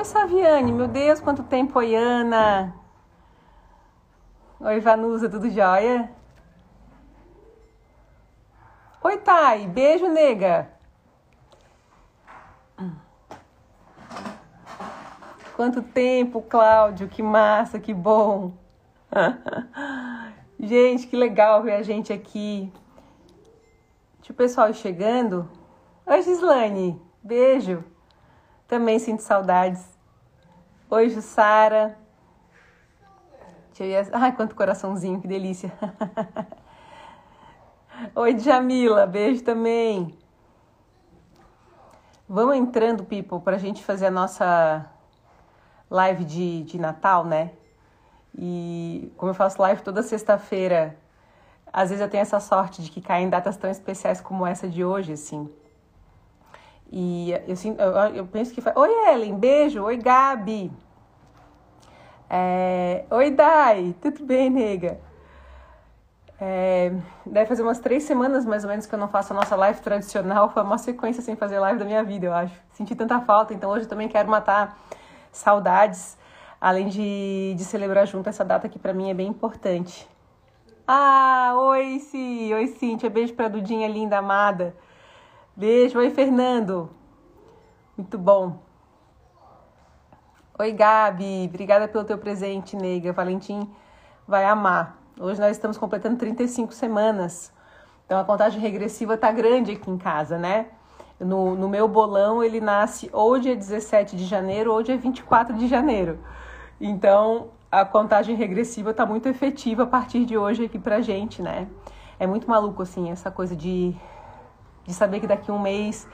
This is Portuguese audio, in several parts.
Oi, Saviane, meu Deus, quanto tempo, oi, Ana. Oi, Vanusa, tudo jóia? Oi, Thay, beijo, nega. Quanto tempo, Cláudio, que massa, que bom. gente, que legal ver a gente aqui. Deixa o pessoal chegando. Oi, Gislane, beijo. Também sinto saudades. Oi, Jussara. Ai, quanto coraçãozinho, que delícia. Oi, Jamila, beijo também. Vamos entrando, people, para a gente fazer a nossa live de, de Natal, né? E como eu faço live toda sexta-feira, às vezes eu tenho essa sorte de que caem datas tão especiais como essa de hoje, assim. E assim, eu, eu penso que. Oi, Ellen, beijo. Oi, Gabi. É... Oi, Dai, tudo bem, nega? É... Deve fazer umas três semanas mais ou menos que eu não faço a nossa live tradicional. Foi uma sequência sem fazer live da minha vida, eu acho. Senti tanta falta, então hoje eu também quero matar saudades, além de, de celebrar junto essa data que para mim é bem importante. Ah, oi, Ci. Oi, Cíntia. Beijo pra Dudinha linda, amada. Beijo. Oi, Fernando. Muito bom. Oi, Gabi. Obrigada pelo teu presente, nega. Valentim vai amar. Hoje nós estamos completando 35 semanas. Então a contagem regressiva tá grande aqui em casa, né? No, no meu bolão ele nasce ou dia 17 de janeiro ou dia 24 de janeiro. Então a contagem regressiva está muito efetiva a partir de hoje aqui pra gente, né? É muito maluco, assim, essa coisa de, de saber que daqui a um mês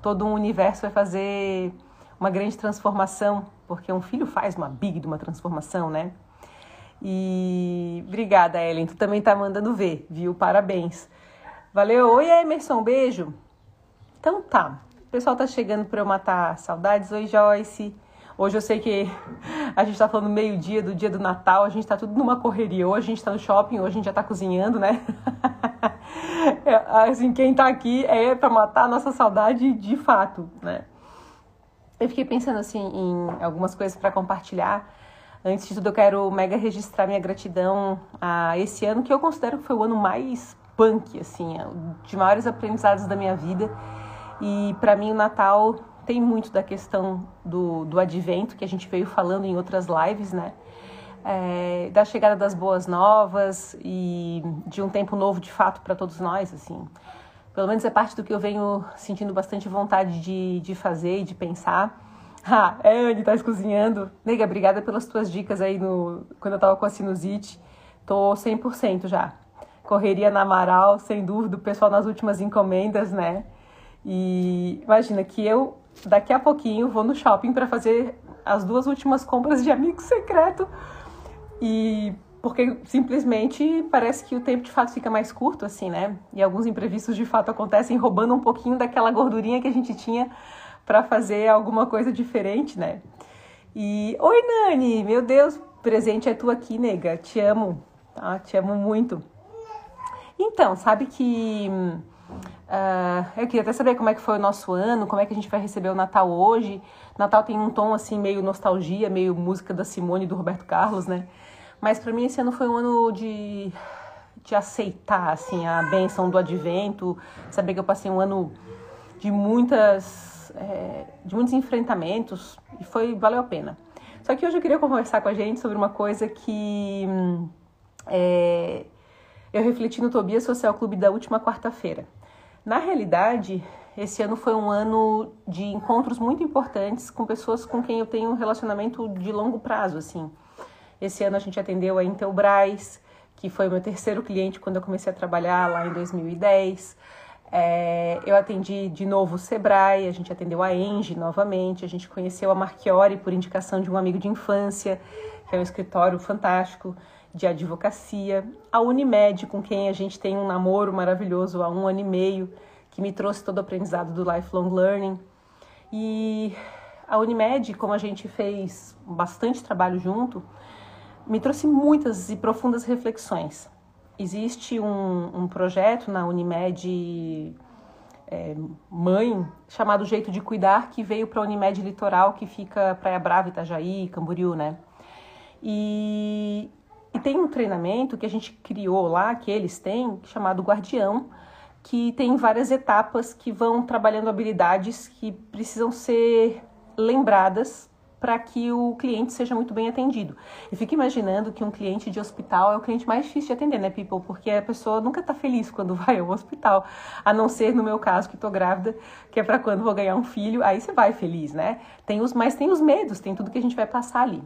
todo um universo vai fazer uma grande transformação, porque um filho faz uma big de uma transformação, né? E obrigada, Ellen. Tu também tá mandando ver, viu? Parabéns. Valeu. Oi, Emerson, beijo. Então tá. O pessoal tá chegando para eu matar saudades. Oi, Joyce. Hoje eu sei que a gente está falando meio-dia do dia do Natal, a gente está tudo numa correria. Hoje a gente está no shopping, hoje a gente já está cozinhando, né? É, assim, quem está aqui é para matar a nossa saudade de fato, né? Eu fiquei pensando assim em algumas coisas para compartilhar. Antes de tudo, eu quero mega registrar minha gratidão a esse ano que eu considero que foi o ano mais punk, assim, de maiores aprendizados da minha vida. E para mim o Natal tem muito da questão do, do advento, que a gente veio falando em outras lives, né? É, da chegada das boas novas e de um tempo novo de fato para todos nós, assim. Pelo menos é parte do que eu venho sentindo bastante vontade de, de fazer e de pensar. Ah, é, Anne, tá cozinhando. Nega, obrigada pelas tuas dicas aí no, quando eu tava com a sinusite. Tô 100% já. Correria na Amaral, sem dúvida, o pessoal nas últimas encomendas, né? E imagina que eu daqui a pouquinho vou no shopping para fazer as duas últimas compras de amigo secreto. E porque simplesmente parece que o tempo de fato fica mais curto, assim, né? E alguns imprevistos de fato acontecem roubando um pouquinho daquela gordurinha que a gente tinha para fazer alguma coisa diferente, né? E oi, Nani, meu Deus, presente é tu aqui, nega. Te amo, tá? Te amo muito. Então, sabe que Uh, eu queria até saber como é que foi o nosso ano, como é que a gente vai receber o Natal hoje. Natal tem um tom assim meio nostalgia, meio música da Simone e do Roberto Carlos, né? Mas para mim esse ano foi um ano de, de aceitar assim a benção do Advento, saber que eu passei um ano de muitas é, de muitos enfrentamentos e foi valeu a pena. Só que hoje eu queria conversar com a gente sobre uma coisa que é, eu refleti no Tobias Social Clube da última quarta-feira. Na realidade, esse ano foi um ano de encontros muito importantes com pessoas com quem eu tenho um relacionamento de longo prazo, assim. Esse ano a gente atendeu a Intelbras, que foi o meu terceiro cliente quando eu comecei a trabalhar lá em 2010. É, eu atendi de novo o Sebrae, a gente atendeu a Engie novamente, a gente conheceu a Marchiori por indicação de um amigo de infância, que é um escritório fantástico de advocacia, a Unimed, com quem a gente tem um namoro maravilhoso há um ano e meio, que me trouxe todo o aprendizado do lifelong learning. E a Unimed, como a gente fez bastante trabalho junto, me trouxe muitas e profundas reflexões. Existe um, um projeto na Unimed é, mãe chamado Jeito de Cuidar, que veio para a Unimed Litoral, que fica Praia Brava, Itajaí, Camboriú, né? E, e tem um treinamento que a gente criou lá, que eles têm, chamado Guardião, que tem várias etapas que vão trabalhando habilidades que precisam ser lembradas para que o cliente seja muito bem atendido. E fico imaginando que um cliente de hospital é o cliente mais difícil de atender, né, people? Porque a pessoa nunca está feliz quando vai ao hospital, a não ser no meu caso que estou grávida, que é para quando vou ganhar um filho, aí você vai feliz, né? Tem os, mas tem os medos, tem tudo que a gente vai passar ali.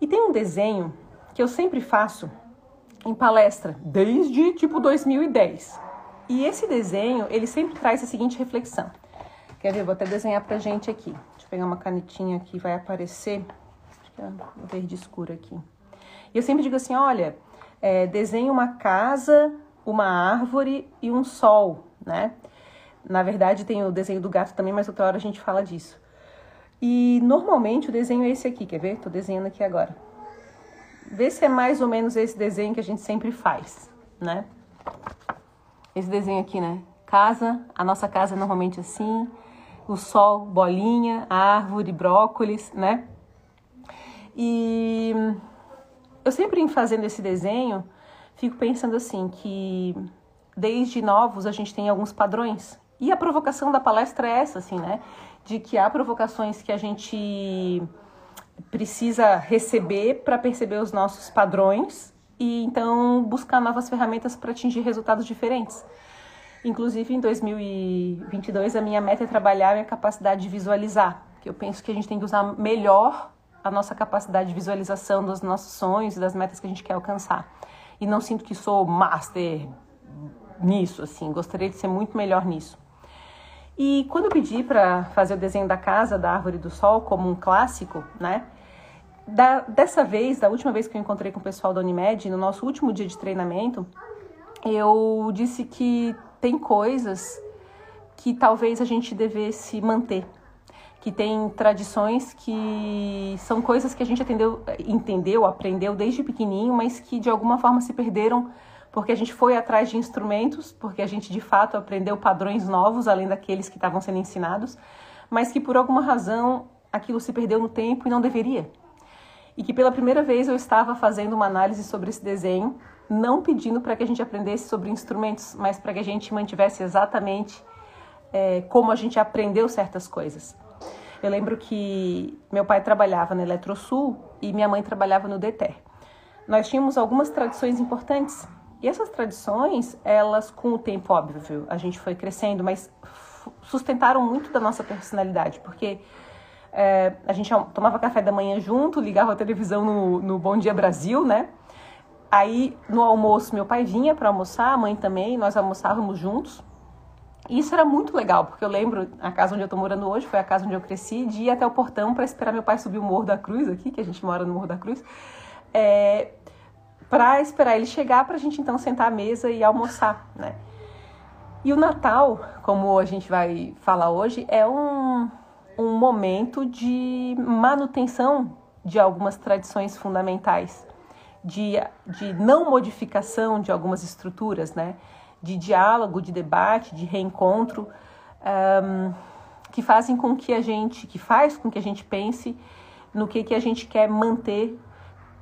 E tem um desenho que eu sempre faço em palestra, desde tipo 2010. E esse desenho, ele sempre traz a seguinte reflexão. Quer ver? Vou até desenhar pra gente aqui. Pegar uma canetinha aqui, vai aparecer. Acho que é verde escuro aqui. E eu sempre digo assim: olha, é, desenhe uma casa, uma árvore e um sol, né? Na verdade, tem o desenho do gato também, mas outra hora a gente fala disso. E normalmente o desenho é esse aqui, quer ver? Tô desenhando aqui agora. Vê se é mais ou menos esse desenho que a gente sempre faz, né? Esse desenho aqui, né? Casa, a nossa casa é normalmente assim, o sol, bolinha, árvore, brócolis, né? E eu sempre fazendo esse desenho, fico pensando assim que desde novos a gente tem alguns padrões. E a provocação da palestra é essa, assim, né? De que há provocações que a gente precisa receber para perceber os nossos padrões e então buscar novas ferramentas para atingir resultados diferentes. Inclusive, em 2022, a minha meta é trabalhar minha capacidade de visualizar, que eu penso que a gente tem que usar melhor a nossa capacidade de visualização dos nossos sonhos e das metas que a gente quer alcançar. E não sinto que sou master nisso, assim, gostaria de ser muito melhor nisso. E quando eu pedi para fazer o desenho da casa, da árvore do sol, como um clássico, né? Da, dessa vez, da última vez que eu encontrei com o pessoal da Unimed, no nosso último dia de treinamento, eu disse que tem coisas que talvez a gente devesse manter, que tem tradições que são coisas que a gente atendeu, entendeu, aprendeu desde pequenininho, mas que de alguma forma se perderam porque a gente foi atrás de instrumentos, porque a gente de fato aprendeu padrões novos além daqueles que estavam sendo ensinados, mas que por alguma razão aquilo se perdeu no tempo e não deveria. E que pela primeira vez eu estava fazendo uma análise sobre esse desenho não pedindo para que a gente aprendesse sobre instrumentos, mas para que a gente mantivesse exatamente é, como a gente aprendeu certas coisas. Eu lembro que meu pai trabalhava na Eletrosul e minha mãe trabalhava no DETER. Nós tínhamos algumas tradições importantes e essas tradições, elas com o tempo, óbvio, a gente foi crescendo, mas sustentaram muito da nossa personalidade, porque é, a gente tomava café da manhã junto, ligava a televisão no, no Bom Dia Brasil, né? Aí no almoço meu pai vinha para almoçar, a mãe também, nós almoçávamos juntos. E isso era muito legal, porque eu lembro, a casa onde eu tô morando hoje foi a casa onde eu cresci, de ir até o portão para esperar meu pai subir o Morro da Cruz aqui, que a gente mora no Morro da Cruz, é, para esperar ele chegar para a gente então sentar à mesa e almoçar, né? E o Natal, como a gente vai falar hoje, é um, um momento de manutenção de algumas tradições fundamentais de, de não modificação de algumas estruturas, né? de diálogo, de debate, de reencontro, um, que fazem com que a gente, que faz com que a gente pense no que, que a gente quer manter,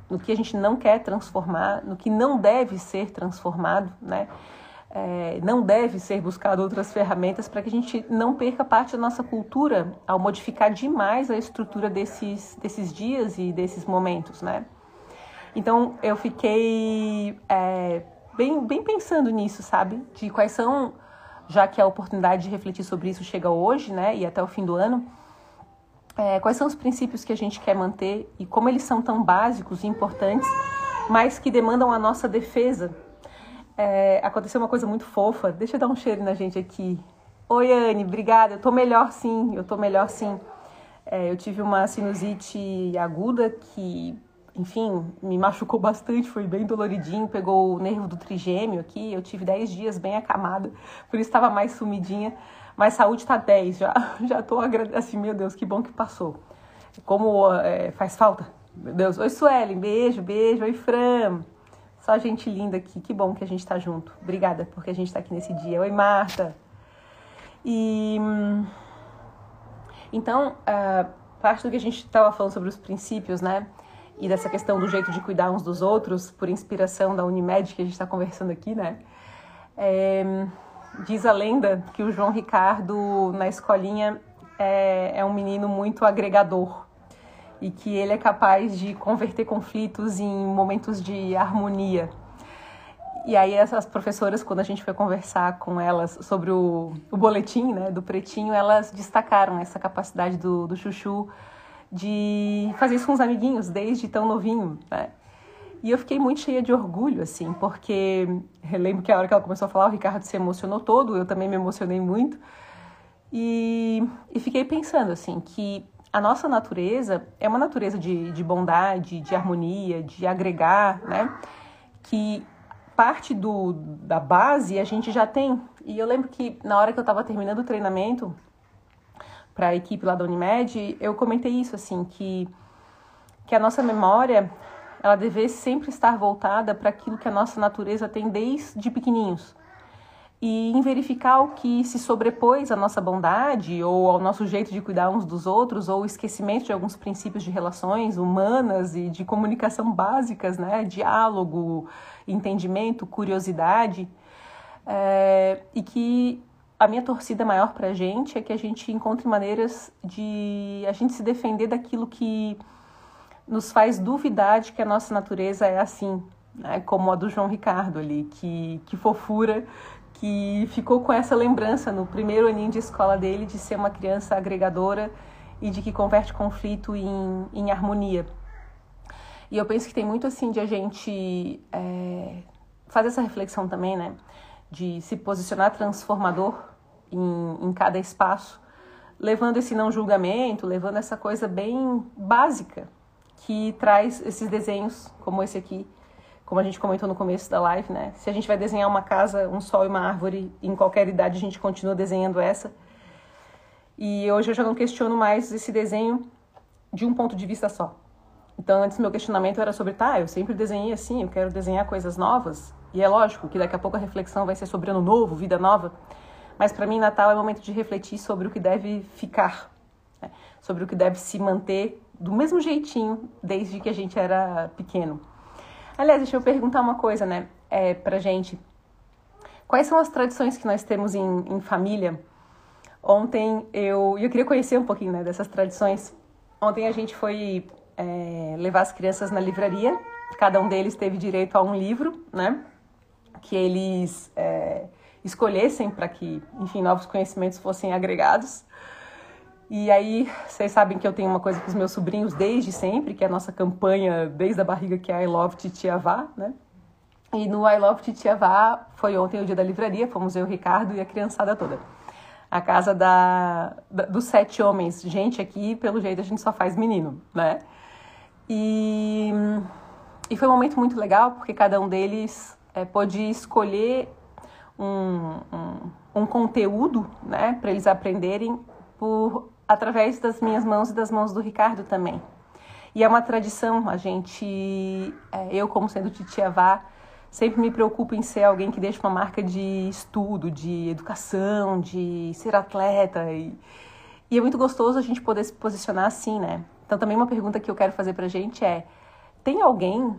no que a gente não quer transformar, no que não deve ser transformado, né? É, não deve ser buscado outras ferramentas para que a gente não perca parte da nossa cultura ao modificar demais a estrutura desses, desses dias e desses momentos, né? Então eu fiquei é, bem, bem pensando nisso, sabe? De quais são, já que a oportunidade de refletir sobre isso chega hoje, né? E até o fim do ano, é, quais são os princípios que a gente quer manter e como eles são tão básicos e importantes, mas que demandam a nossa defesa. É, aconteceu uma coisa muito fofa. Deixa eu dar um cheiro na gente aqui. Oi, Anne, obrigada. Eu tô melhor sim, eu tô melhor sim. É, eu tive uma sinusite aguda que enfim, me machucou bastante, foi bem doloridinho, pegou o nervo do trigêmeo aqui, eu tive 10 dias bem acamada, por isso estava mais sumidinha, mas saúde está 10, já, já tô assim, meu Deus, que bom que passou. Como é, faz falta, meu Deus. Oi, Suelen, beijo, beijo. Oi, Fran. Só gente linda aqui, que bom que a gente está junto. Obrigada porque a gente está aqui nesse dia. Oi, Marta. E então, uh, parte do que a gente estava falando sobre os princípios, né? E dessa questão do jeito de cuidar uns dos outros, por inspiração da Unimed que a gente está conversando aqui, né? É, diz a lenda que o João Ricardo, na escolinha, é, é um menino muito agregador e que ele é capaz de converter conflitos em momentos de harmonia. E aí essas professoras, quando a gente foi conversar com elas sobre o, o boletim né, do Pretinho, elas destacaram essa capacidade do, do Chuchu de fazer isso com os amiguinhos desde tão novinho, né? E eu fiquei muito cheia de orgulho, assim, porque lembro que a hora que ela começou a falar, o Ricardo se emocionou todo, eu também me emocionei muito. E, e fiquei pensando, assim, que a nossa natureza é uma natureza de, de bondade, de harmonia, de agregar, né? Que parte do, da base a gente já tem. E eu lembro que na hora que eu estava terminando o treinamento para a equipe lá da Unimed, eu comentei isso, assim, que, que a nossa memória ela deve sempre estar voltada para aquilo que a nossa natureza tem desde pequeninhos e em verificar o que se sobrepôs à nossa bondade ou ao nosso jeito de cuidar uns dos outros ou esquecimento de alguns princípios de relações humanas e de comunicação básicas, né? Diálogo, entendimento, curiosidade. É, e que a minha torcida maior para a gente é que a gente encontre maneiras de a gente se defender daquilo que nos faz duvidar de que a nossa natureza é assim, né? como a do João Ricardo ali, que, que fofura que ficou com essa lembrança no primeiro aninho de escola dele de ser uma criança agregadora e de que converte conflito em, em harmonia. E eu penso que tem muito assim de a gente é, fazer essa reflexão também, né? De se posicionar transformador em, em cada espaço, levando esse não julgamento, levando essa coisa bem básica que traz esses desenhos como esse aqui como a gente comentou no começo da live, né? Se a gente vai desenhar uma casa, um sol e uma árvore, em qualquer idade a gente continua desenhando essa. E hoje eu já não questiono mais esse desenho de um ponto de vista só. Então, antes meu questionamento era sobre, tá, eu sempre desenhei assim, eu quero desenhar coisas novas. E é lógico que daqui a pouco a reflexão vai ser sobre ano novo, vida nova. Mas para mim, Natal é momento de refletir sobre o que deve ficar, né? sobre o que deve se manter do mesmo jeitinho desde que a gente era pequeno. Aliás, deixa eu perguntar uma coisa, né, é, pra gente. Quais são as tradições que nós temos em, em família? Ontem eu, eu queria conhecer um pouquinho né, dessas tradições. Ontem a gente foi é, levar as crianças na livraria. Cada um deles teve direito a um livro, né? Que eles é, escolhessem para que, enfim, novos conhecimentos fossem agregados. E aí, vocês sabem que eu tenho uma coisa com os meus sobrinhos desde sempre, que é a nossa campanha desde a barriga, que é I Love Titiavá, né? E no I Love Titiavá foi ontem o dia da livraria, fomos eu, o Ricardo e a criançada toda. A casa da, da, dos sete homens. Gente, aqui, pelo jeito, a gente só faz menino, né? E, e foi um momento muito legal, porque cada um deles é, pôde escolher um, um, conteúdo, né, para eles aprenderem por através das minhas mãos e das mãos do Ricardo também. E é uma tradição, a gente, é, eu como sendo titiavá, sempre me preocupo em ser alguém que deixa uma marca de estudo, de educação, de ser atleta. E, e é muito gostoso a gente poder se posicionar assim, né? Então também uma pergunta que eu quero fazer pra gente é, tem alguém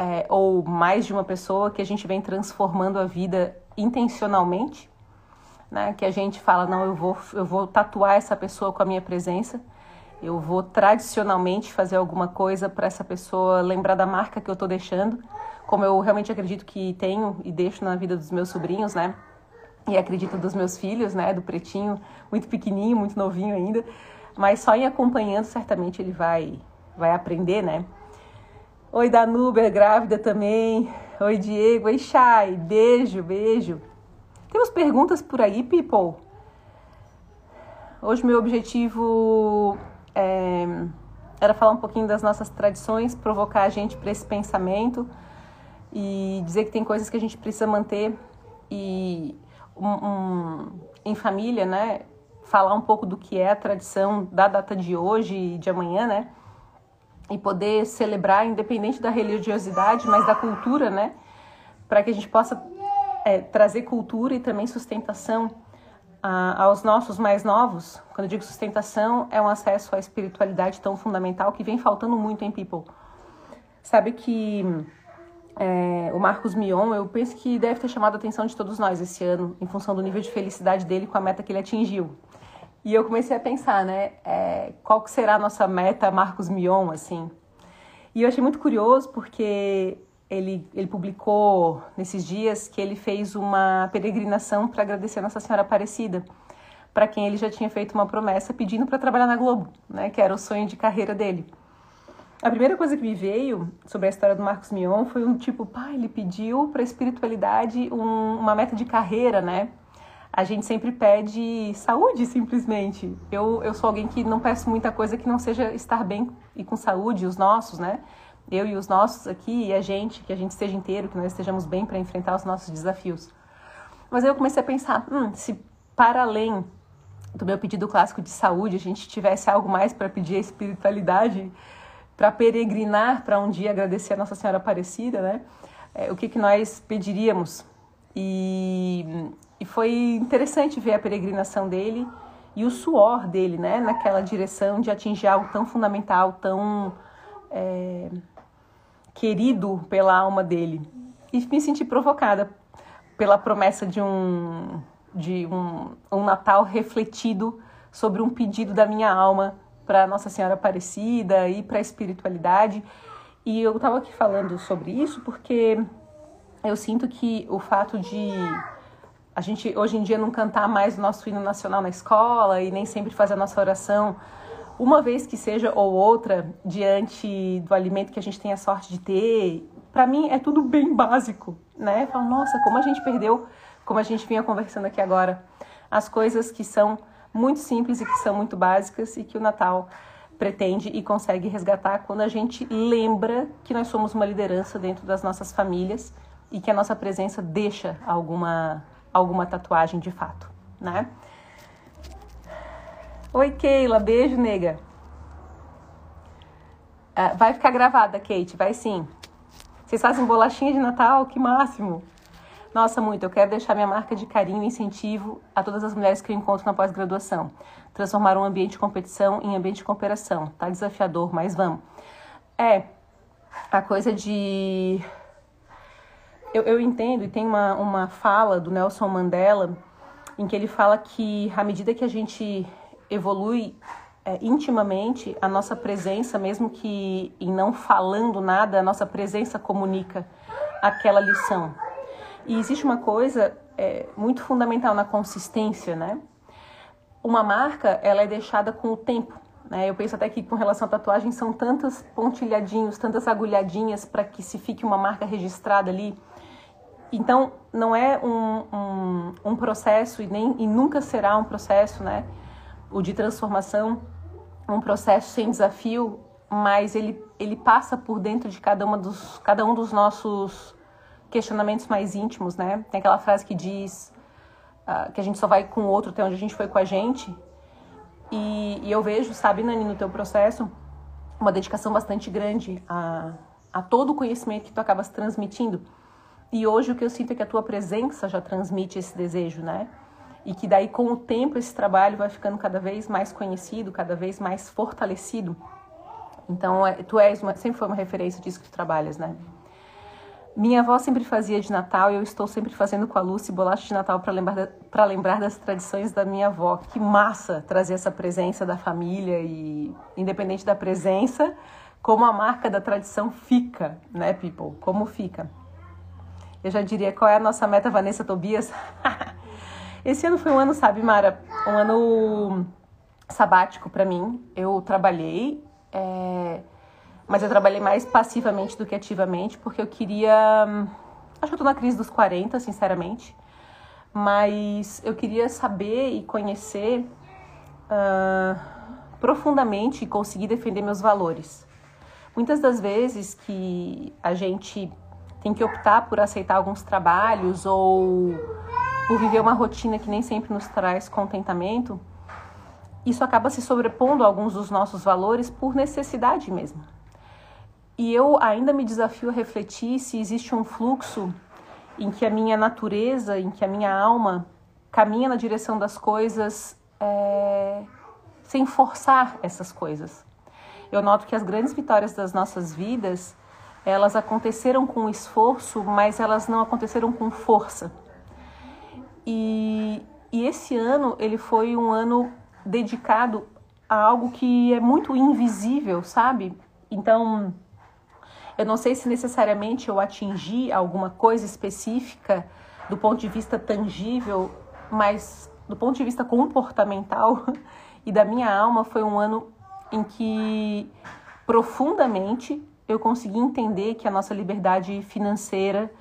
é, ou mais de uma pessoa que a gente vem transformando a vida intencionalmente? né? Que a gente fala, não, eu vou, eu vou tatuar essa pessoa com a minha presença, eu vou tradicionalmente fazer alguma coisa para essa pessoa lembrar da marca que eu estou deixando, como eu realmente acredito que tenho e deixo na vida dos meus sobrinhos, né? E acredito dos meus filhos, né? Do pretinho, muito pequenininho, muito novinho ainda, mas só em acompanhando certamente ele vai, vai aprender, né? Oi, Danuber, grávida também. Oi, Diego. Oi, Chay. Beijo, beijo. Temos perguntas por aí, people? Hoje meu objetivo é, era falar um pouquinho das nossas tradições, provocar a gente para esse pensamento e dizer que tem coisas que a gente precisa manter e um, um, em família, né? Falar um pouco do que é a tradição da data de hoje e de amanhã, né? E poder celebrar, independente da religiosidade, mas da cultura, né? Para que a gente possa é, trazer cultura e também sustentação a, aos nossos mais novos, quando eu digo sustentação, é um acesso à espiritualidade tão fundamental que vem faltando muito em People. Sabe que é, o Marcos Mion, eu penso que deve ter chamado a atenção de todos nós esse ano, em função do nível de felicidade dele com a meta que ele atingiu. E eu comecei a pensar, né, é, qual que será a nossa meta Marcos Mion, assim. E eu achei muito curioso porque ele, ele publicou nesses dias que ele fez uma peregrinação para agradecer a Nossa Senhora Aparecida, para quem ele já tinha feito uma promessa pedindo para trabalhar na Globo, né, que era o sonho de carreira dele. A primeira coisa que me veio sobre a história do Marcos Mion foi um tipo, pai, ele pediu para a espiritualidade um, uma meta de carreira, né? A gente sempre pede saúde, simplesmente. Eu, eu sou alguém que não peço muita coisa que não seja estar bem e com saúde, os nossos, né? eu e os nossos aqui e a gente, que a gente esteja inteiro, que nós estejamos bem para enfrentar os nossos desafios. Mas aí eu comecei a pensar, hum, se para além do meu pedido clássico de saúde, a gente tivesse algo mais para pedir a espiritualidade, para peregrinar, para um dia agradecer a Nossa Senhora Aparecida, né? É, o que, que nós pediríamos? E, e foi interessante ver a peregrinação dele e o suor dele, né? Naquela direção de atingir algo tão fundamental, tão é, querido pela alma dele. E me senti provocada pela promessa de um, de um, um Natal refletido sobre um pedido da minha alma para Nossa Senhora Aparecida e para a espiritualidade. E eu estava aqui falando sobre isso porque eu sinto que o fato de a gente hoje em dia não cantar mais o nosso hino nacional na escola e nem sempre fazer a nossa oração uma vez que seja ou outra, diante do alimento que a gente tem a sorte de ter, para mim é tudo bem básico, né? Falo, nossa, como a gente perdeu, como a gente vinha conversando aqui agora, as coisas que são muito simples e que são muito básicas e que o Natal pretende e consegue resgatar quando a gente lembra que nós somos uma liderança dentro das nossas famílias e que a nossa presença deixa alguma alguma tatuagem de fato, né? Oi, Keila. Beijo, nega. Uh, vai ficar gravada, Kate. Vai sim. Vocês fazem bolachinha de Natal? Que máximo. Nossa, muito. Eu quero deixar minha marca de carinho e incentivo a todas as mulheres que eu encontro na pós-graduação. Transformar um ambiente de competição em ambiente de cooperação. Tá desafiador, mas vamos. É, a coisa de... Eu, eu entendo, e tem uma, uma fala do Nelson Mandela em que ele fala que à medida que a gente evolui é, intimamente a nossa presença, mesmo que em não falando nada, a nossa presença comunica aquela lição. E existe uma coisa é, muito fundamental na consistência, né? Uma marca, ela é deixada com o tempo. Né? Eu penso até que com relação à tatuagem são tantos pontilhadinhos, tantas agulhadinhas para que se fique uma marca registrada ali. Então, não é um, um, um processo e, nem, e nunca será um processo, né? o de transformação, um processo sem desafio, mas ele, ele passa por dentro de cada, uma dos, cada um dos nossos questionamentos mais íntimos, né? Tem aquela frase que diz uh, que a gente só vai com o outro até onde a gente foi com a gente. E, e eu vejo, sabe, Nani, no teu processo, uma dedicação bastante grande a, a todo o conhecimento que tu acabas transmitindo. E hoje o que eu sinto é que a tua presença já transmite esse desejo, né? e que daí com o tempo esse trabalho vai ficando cada vez mais conhecido, cada vez mais fortalecido. Então, é, tu és uma, sempre foi uma referência disso que tu trabalhas, né? Minha avó sempre fazia de Natal e eu estou sempre fazendo com a Lucy bolacha de Natal para lembrar, lembrar das tradições da minha avó. Que massa trazer essa presença da família e, independente da presença, como a marca da tradição fica, né, people? Como fica. Eu já diria qual é a nossa meta, Vanessa Tobias? Esse ano foi um ano, sabe, Mara, um ano sabático para mim. Eu trabalhei, é... mas eu trabalhei mais passivamente do que ativamente, porque eu queria. Acho que eu tô na crise dos 40, sinceramente. Mas eu queria saber e conhecer uh, profundamente e conseguir defender meus valores. Muitas das vezes que a gente tem que optar por aceitar alguns trabalhos ou por viver uma rotina que nem sempre nos traz contentamento, isso acaba se sobrepondo a alguns dos nossos valores por necessidade mesmo. E eu ainda me desafio a refletir se existe um fluxo em que a minha natureza, em que a minha alma caminha na direção das coisas é, sem forçar essas coisas. Eu noto que as grandes vitórias das nossas vidas, elas aconteceram com esforço, mas elas não aconteceram com força. E, e esse ano, ele foi um ano dedicado a algo que é muito invisível, sabe? Então, eu não sei se necessariamente eu atingi alguma coisa específica do ponto de vista tangível, mas do ponto de vista comportamental e da minha alma, foi um ano em que profundamente eu consegui entender que a nossa liberdade financeira,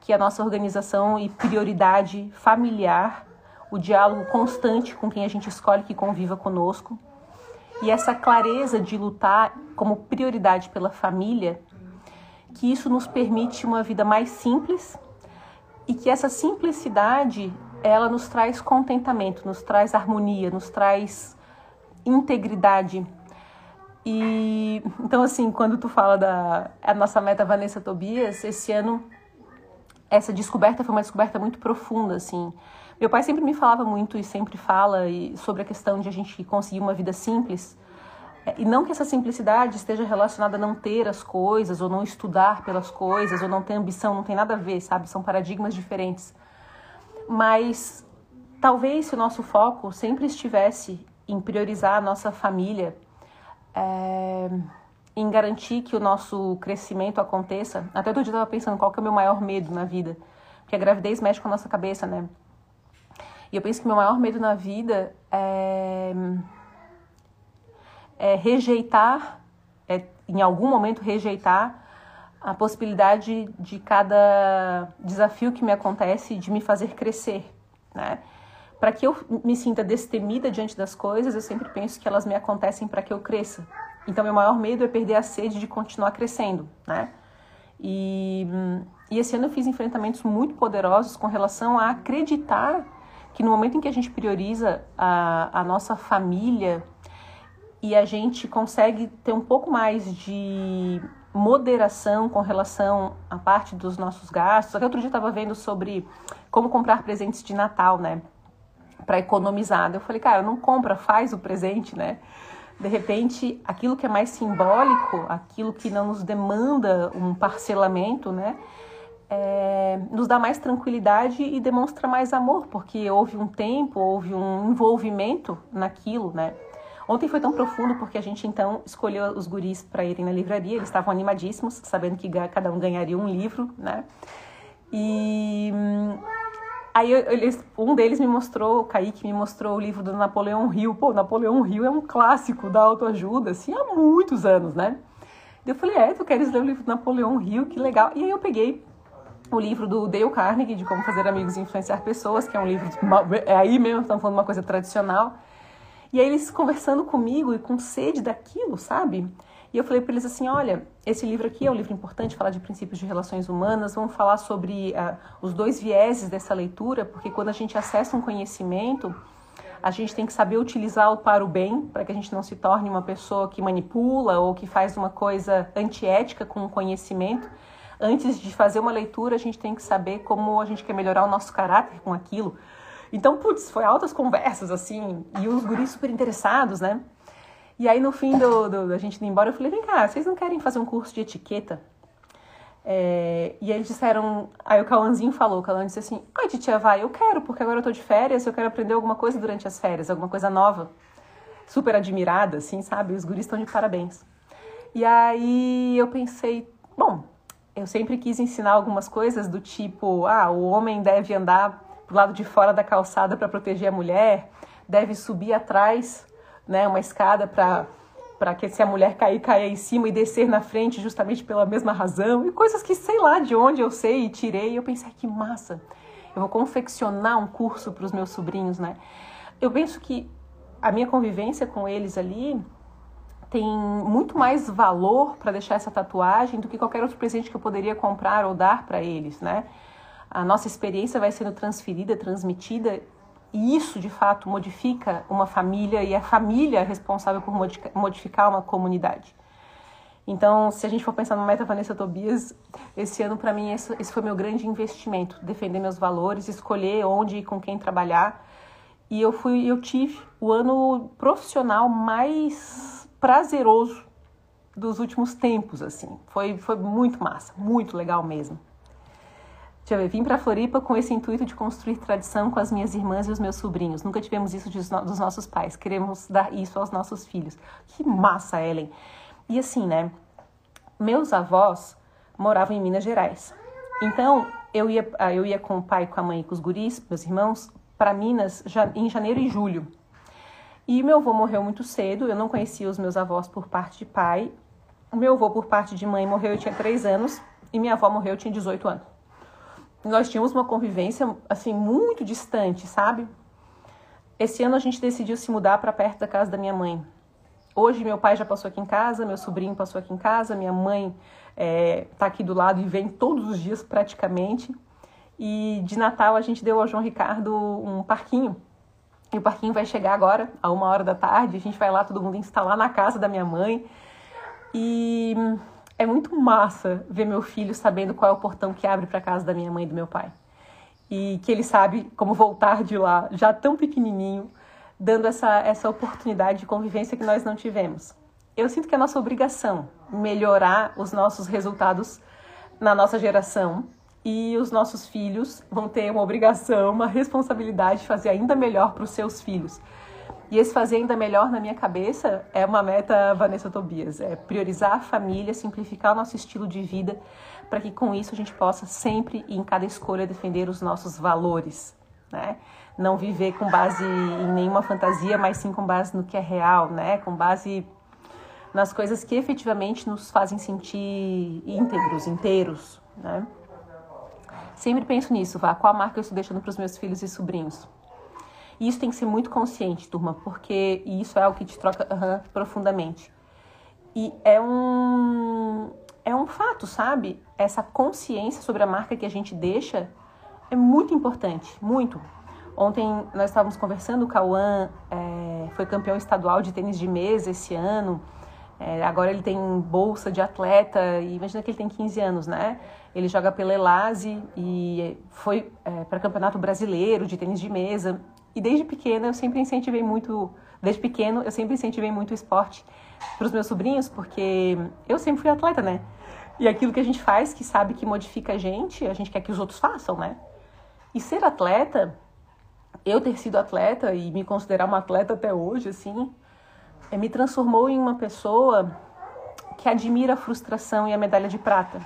que a nossa organização e prioridade familiar, o diálogo constante com quem a gente escolhe que conviva conosco, e essa clareza de lutar como prioridade pela família, que isso nos permite uma vida mais simples e que essa simplicidade ela nos traz contentamento, nos traz harmonia, nos traz integridade. E então assim, quando tu fala da a nossa meta Vanessa Tobias, esse ano essa descoberta foi uma descoberta muito profunda, assim. Meu pai sempre me falava muito e sempre fala sobre a questão de a gente conseguir uma vida simples. É, e não que essa simplicidade esteja relacionada a não ter as coisas, ou não estudar pelas coisas, ou não ter ambição, não tem nada a ver, sabe? São paradigmas diferentes. Mas talvez se o nosso foco sempre estivesse em priorizar a nossa família, é, em garantir que o nosso crescimento aconteça. Até outro dia eu estava pensando qual que é o meu maior medo na vida. Porque a gravidez mexe com a nossa cabeça, né? E eu penso que meu maior medo na vida é, é rejeitar, é, em algum momento rejeitar a possibilidade de cada desafio que me acontece de me fazer crescer, né? Para que eu me sinta destemida diante das coisas, eu sempre penso que elas me acontecem para que eu cresça. Então, meu maior medo é perder a sede de continuar crescendo, né? E, e esse ano eu fiz enfrentamentos muito poderosos com relação a acreditar que no momento em que a gente prioriza a, a nossa família e a gente consegue ter um pouco mais de moderação com relação à parte dos nossos gastos. Até outro dia eu estava vendo sobre como comprar presentes de Natal, né? Para economizar. Eu falei, cara, não compra, faz o presente, né? De repente, aquilo que é mais simbólico, aquilo que não nos demanda um parcelamento, né? é, nos dá mais tranquilidade e demonstra mais amor, porque houve um tempo, houve um envolvimento naquilo, né? Ontem foi tão profundo porque a gente então escolheu os guris para irem na livraria, eles estavam animadíssimos, sabendo que cada um ganharia um livro, né? E aí eles, um deles me mostrou, o Kaique me mostrou o livro do Napoleão Hill. Pô, Napoleão Hill é um clássico da autoajuda, assim, há muitos anos, né? Eu falei, é, tu queres ler o livro do Napoleão Hill? Que legal. E aí eu peguei o livro do Dale Carnegie, de Como Fazer Amigos e Influenciar Pessoas, que é um livro, é aí mesmo, estamos falando uma coisa tradicional. E aí eles conversando comigo e com sede daquilo, sabe? E eu falei para eles assim, olha, esse livro aqui é um livro importante, falar de princípios de relações humanas, vamos falar sobre uh, os dois vieses dessa leitura, porque quando a gente acessa um conhecimento, a gente tem que saber utilizá-lo para o bem, para que a gente não se torne uma pessoa que manipula ou que faz uma coisa antiética com o conhecimento, antes de fazer uma leitura, a gente tem que saber como a gente quer melhorar o nosso caráter com aquilo. Então, putz, foi altas conversas, assim, e os guris super interessados, né? E aí, no fim do, do, da gente ir embora, eu falei, vem cá, vocês não querem fazer um curso de etiqueta? É, e eles disseram, aí o Cauãzinho falou, o Cauã disse assim, ai, titia, vai, eu quero, porque agora eu tô de férias, eu quero aprender alguma coisa durante as férias, alguma coisa nova. Super admirada, assim, sabe? Os guris estão de parabéns. E aí eu pensei, bom, eu sempre quis ensinar algumas coisas do tipo, ah, o homem deve andar do lado de fora da calçada para proteger a mulher, deve subir atrás, né, uma escada para para que se a mulher cair, caia em cima e descer na frente justamente pela mesma razão, e coisas que sei lá de onde eu sei e tirei, eu pensei, que massa, eu vou confeccionar um curso para os meus sobrinhos, né? Eu penso que a minha convivência com eles ali tem muito mais valor para deixar essa tatuagem do que qualquer outro presente que eu poderia comprar ou dar para eles, né? A nossa experiência vai sendo transferida, transmitida, e isso de fato modifica uma família e a família é responsável por modificar uma comunidade. Então, se a gente for pensar no Meta Vanessa Tobias, esse ano para mim esse, esse foi meu grande investimento, defender meus valores, escolher onde e com quem trabalhar. E eu fui, eu tive o ano profissional mais prazeroso dos últimos tempos, assim. Foi, foi muito massa, muito legal mesmo. Deixa eu ver, vim para Floripa com esse intuito de construir tradição com as minhas irmãs e os meus sobrinhos. Nunca tivemos isso dos nossos pais. Queremos dar isso aos nossos filhos. Que massa, Ellen. E assim, né? Meus avós moravam em Minas Gerais. Então, eu ia, ah, eu ia com o pai, com a mãe e com os guris, meus irmãos, para Minas em janeiro e julho. E meu avô morreu muito cedo, eu não conhecia os meus avós por parte de pai. Meu avô, por parte de mãe, morreu, eu tinha 3 anos, e minha avó morreu, eu tinha 18 anos. Nós tínhamos uma convivência, assim, muito distante, sabe? Esse ano a gente decidiu se mudar para perto da casa da minha mãe. Hoje meu pai já passou aqui em casa, meu sobrinho passou aqui em casa, minha mãe está é, aqui do lado e vem todos os dias praticamente. E de Natal a gente deu ao João Ricardo um parquinho. E o parquinho vai chegar agora, a uma hora da tarde. A gente vai lá, todo mundo instalar na casa da minha mãe. E é muito massa ver meu filho sabendo qual é o portão que abre para casa da minha mãe e do meu pai. E que ele sabe como voltar de lá, já tão pequenininho, dando essa, essa oportunidade de convivência que nós não tivemos. Eu sinto que é nossa obrigação melhorar os nossos resultados na nossa geração e os nossos filhos vão ter uma obrigação, uma responsabilidade de fazer ainda melhor para os seus filhos. E esse fazer ainda melhor na minha cabeça é uma meta Vanessa Tobias, é priorizar a família, simplificar o nosso estilo de vida, para que com isso a gente possa sempre e em cada escolha defender os nossos valores, né? não viver com base em nenhuma fantasia, mas sim com base no que é real, né? Com base nas coisas que efetivamente nos fazem sentir íntegros, inteiros, né? Sempre penso nisso, vá, qual marca eu estou deixando para os meus filhos e sobrinhos. E isso tem que ser muito consciente, turma, porque isso é algo que te troca uhum, profundamente. E é um é um fato, sabe? Essa consciência sobre a marca que a gente deixa é muito importante, muito. Ontem nós estávamos conversando, o Cauã é, foi campeão estadual de tênis de mesa esse ano. É, agora ele tem bolsa de atleta e imagina que ele tem 15 anos, né? Ele joga pela Elase e foi é, para campeonato brasileiro de tênis de mesa. E desde pequena eu sempre incentivei muito, desde pequeno eu sempre incentivei muito o esporte para os meus sobrinhos, porque eu sempre fui atleta, né? E aquilo que a gente faz, que sabe que modifica a gente, a gente quer que os outros façam, né? E ser atleta eu ter sido atleta e me considerar uma atleta até hoje, assim, é, me transformou em uma pessoa que admira a frustração e a medalha de prata.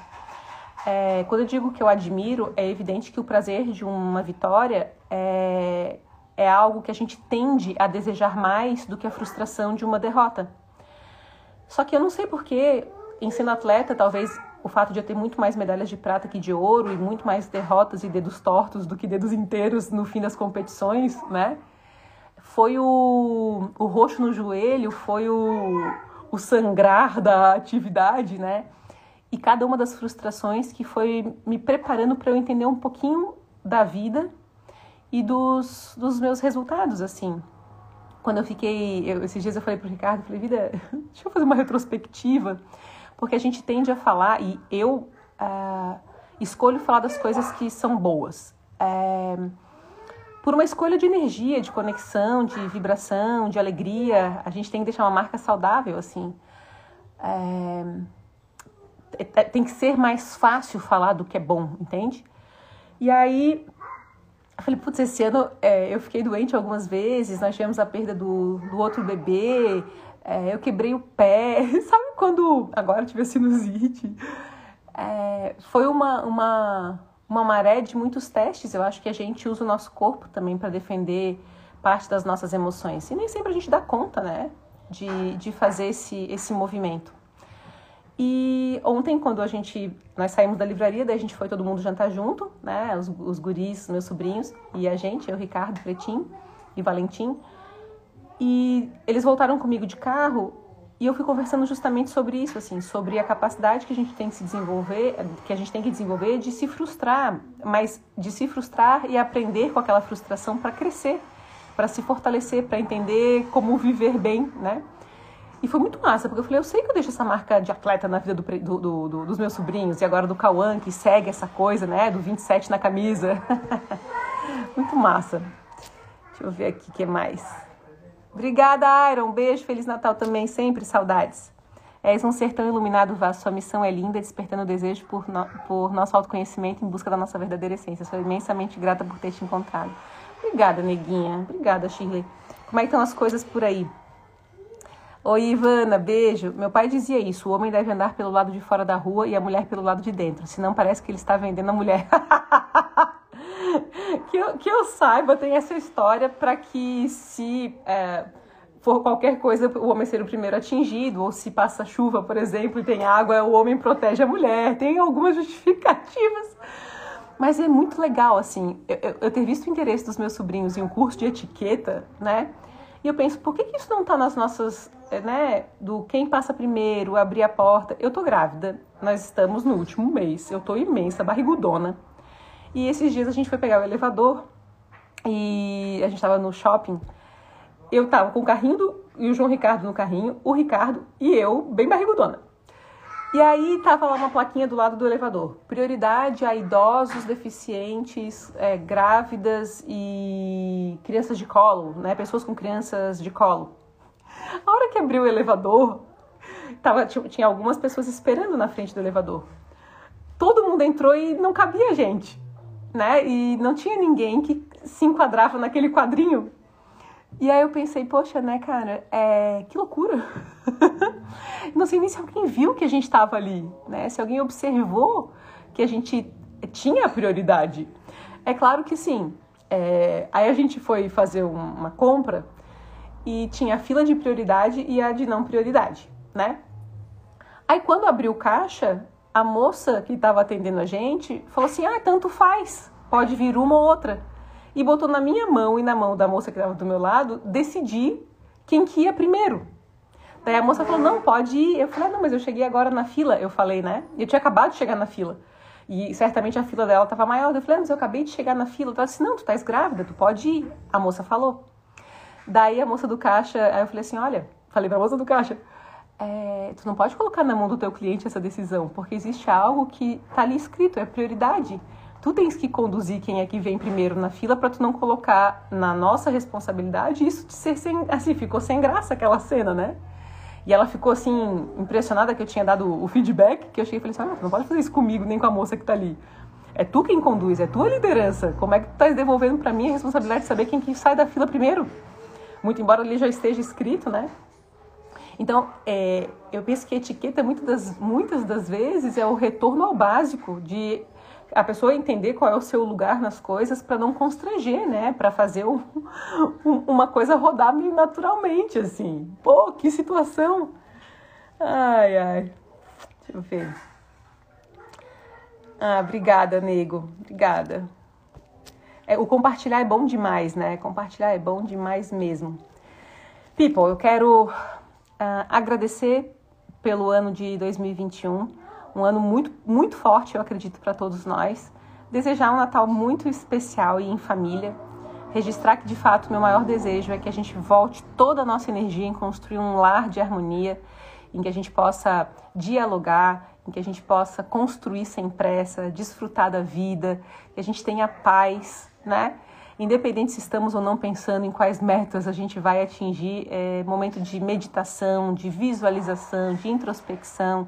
É, quando eu digo que eu admiro, é evidente que o prazer de uma vitória é, é algo que a gente tende a desejar mais do que a frustração de uma derrota. Só que eu não sei porquê, em sendo atleta, talvez o fato de eu ter muito mais medalhas de prata que de ouro e muito mais derrotas e dedos tortos do que dedos inteiros no fim das competições, né? Foi o, o roxo no joelho, foi o, o sangrar da atividade, né? E cada uma das frustrações que foi me preparando para eu entender um pouquinho da vida e dos, dos meus resultados, assim. Quando eu fiquei, eu, esses dias eu falei pro Ricardo, falei, vida, deixa eu fazer uma retrospectiva porque a gente tende a falar, e eu uh, escolho falar das coisas que são boas. É, por uma escolha de energia, de conexão, de vibração, de alegria, a gente tem que deixar uma marca saudável, assim. É, é, tem que ser mais fácil falar do que é bom, entende? E aí, eu falei, putz, esse ano é, eu fiquei doente algumas vezes, nós tivemos a perda do, do outro bebê, é, eu quebrei o pé, sabe quando agora tive a sinusite? É, foi uma, uma, uma maré de muitos testes. Eu acho que a gente usa o nosso corpo também para defender parte das nossas emoções. E nem sempre a gente dá conta, né, de, de fazer esse, esse movimento. E ontem, quando a gente, nós saímos da livraria, daí a gente foi todo mundo jantar junto, né, os, os guris, meus sobrinhos e a gente, eu, Ricardo, Pretinho e Valentim. E eles voltaram comigo de carro e eu fui conversando justamente sobre isso, assim, sobre a capacidade que a gente tem que se desenvolver, que a gente tem que desenvolver de se frustrar, mas de se frustrar e aprender com aquela frustração para crescer, para se fortalecer, para entender como viver bem, né? E foi muito massa, porque eu falei, eu sei que eu deixo essa marca de atleta na vida do, do, do, dos meus sobrinhos, e agora do Cauã, que segue essa coisa, né, do 27 na camisa. muito massa. Deixa eu ver aqui o que mais. Obrigada, Iron. Beijo, Feliz Natal também, sempre saudades. És um ser tão iluminado, vasto. Sua missão é linda, despertando o desejo por, no, por nosso autoconhecimento em busca da nossa verdadeira essência. Sou imensamente grata por ter te encontrado. Obrigada, neguinha. Obrigada, Shirley. Como é que estão as coisas por aí? Oi, Ivana, beijo. Meu pai dizia isso: o homem deve andar pelo lado de fora da rua e a mulher pelo lado de dentro. Senão parece que ele está vendendo a mulher. que, eu, que eu saiba, tem essa história para que se. É, for qualquer coisa, o homem ser o primeiro atingido, ou se passa chuva, por exemplo, e tem água, o homem protege a mulher. Tem algumas justificativas. Mas é muito legal, assim, eu, eu ter visto o interesse dos meus sobrinhos em um curso de etiqueta, né? E eu penso, por que, que isso não está nas nossas, né, do quem passa primeiro, abrir a porta? Eu tô grávida, nós estamos no último mês, eu tô imensa, barrigudona. E esses dias a gente foi pegar o elevador e a gente estava no shopping eu tava com o carrinho do, e o João Ricardo no carrinho, o Ricardo e eu, bem barrigudona. E aí tava lá uma plaquinha do lado do elevador. Prioridade a idosos, deficientes, é, grávidas e crianças de colo, né? Pessoas com crianças de colo. A hora que abriu o elevador, tava, tinha algumas pessoas esperando na frente do elevador. Todo mundo entrou e não cabia gente, né? E não tinha ninguém que se enquadrava naquele quadrinho e aí eu pensei, poxa, né, cara, é... que loucura. não sei nem se alguém viu que a gente estava ali, né? Se alguém observou que a gente tinha prioridade. É claro que sim. É... Aí a gente foi fazer uma compra e tinha a fila de prioridade e a de não prioridade, né? Aí quando abriu o caixa, a moça que estava atendendo a gente falou assim: ah, tanto faz, pode vir uma ou outra e botou na minha mão e na mão da moça que estava do meu lado decidir quem que ia primeiro. Daí a moça falou: Não, pode ir. Eu falei: ah, Não, mas eu cheguei agora na fila. Eu falei, né? Eu tinha acabado de chegar na fila. E certamente a fila dela estava maior. Eu falei: ah, Mas eu acabei de chegar na fila. Ela disse: Não, tu estás grávida, tu pode ir. A moça falou. Daí a moça do caixa, aí eu falei assim: Olha, falei pra moça do caixa. É, tu não pode colocar na mão do teu cliente essa decisão, porque existe algo que tá ali escrito, é prioridade tu tens que conduzir quem é que vem primeiro na fila para tu não colocar na nossa responsabilidade isso de ser sem, assim, ficou sem graça aquela cena, né? E ela ficou assim impressionada que eu tinha dado o feedback, que eu cheguei e falei assim: ah, não pode fazer isso comigo nem com a moça que tá ali. É tu quem conduz, é tua liderança. Como é que tu estás devolvendo para mim a responsabilidade de saber quem que sai da fila primeiro? Muito embora ali já esteja escrito, né? Então, é, eu penso que a etiqueta, muitas das, muitas das vezes, é o retorno ao básico de a pessoa entender qual é o seu lugar nas coisas para não constranger, né? Para fazer um, um, uma coisa rodar meio naturalmente, assim. Pô, que situação! Ai, ai. Deixa eu ver. Ah, obrigada, nego. Obrigada. É, o compartilhar é bom demais, né? Compartilhar é bom demais mesmo. People, eu quero uh, agradecer pelo ano de 2021 um ano muito, muito forte, eu acredito, para todos nós. Desejar um Natal muito especial e em família. Registrar que, de fato, meu maior desejo é que a gente volte toda a nossa energia em construir um lar de harmonia, em que a gente possa dialogar, em que a gente possa construir sem pressa, desfrutar da vida, que a gente tenha paz, né? Independente se estamos ou não pensando em quais metas a gente vai atingir, é momento de meditação, de visualização, de introspecção,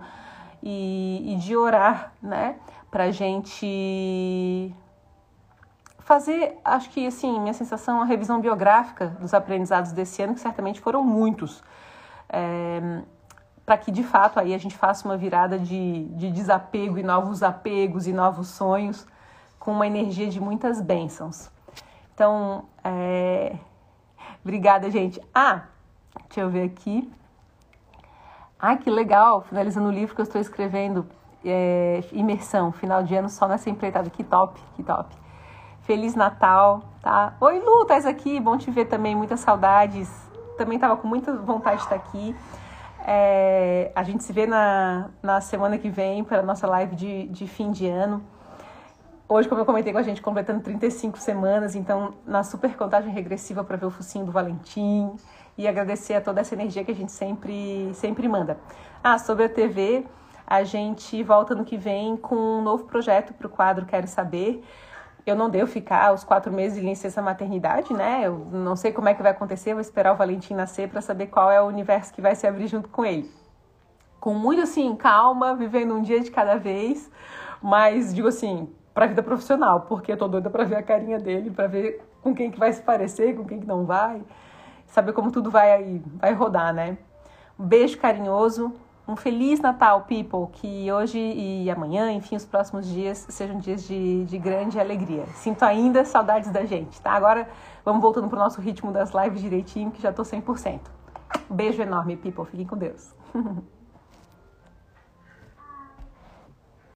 e, e de orar, né? Para gente fazer, acho que assim, minha sensação, a revisão biográfica dos aprendizados desse ano, que certamente foram muitos. É, para que de fato aí a gente faça uma virada de, de desapego e novos apegos e novos sonhos com uma energia de muitas bênçãos. Então, é... obrigada, gente. Ah, deixa eu ver aqui. Ah, que legal! Finalizando o livro que eu estou escrevendo, é, Imersão, final de ano só nessa empreitada. Que top, que top. Feliz Natal, tá? Oi, Lu, estás aqui? Bom te ver também, muitas saudades. Também estava com muita vontade de estar aqui. É, a gente se vê na, na semana que vem para a nossa live de, de fim de ano. Hoje, como eu comentei com a gente, completando 35 semanas, então na super contagem regressiva para ver o focinho do Valentim e agradecer a toda essa energia que a gente sempre, sempre manda. Ah, sobre a TV, a gente volta no que vem com um novo projeto para o quadro Quero Saber. Eu não devo ficar os quatro meses de licença maternidade, né? Eu não sei como é que vai acontecer, vou esperar o Valentim nascer para saber qual é o universo que vai se abrir junto com ele. Com muito assim, calma, vivendo um dia de cada vez, mas digo assim, para a vida profissional, porque eu tô doida para ver a carinha dele, para ver com quem que vai se parecer, com quem que não vai, saber como tudo vai aí, vai rodar, né? Um beijo carinhoso, um feliz Natal, people, que hoje e amanhã, enfim, os próximos dias sejam dias de, de grande alegria. Sinto ainda saudades da gente, tá? Agora vamos voltando pro nosso ritmo das lives direitinho, que já tô 100%. Um beijo enorme, people. Fiquem com Deus.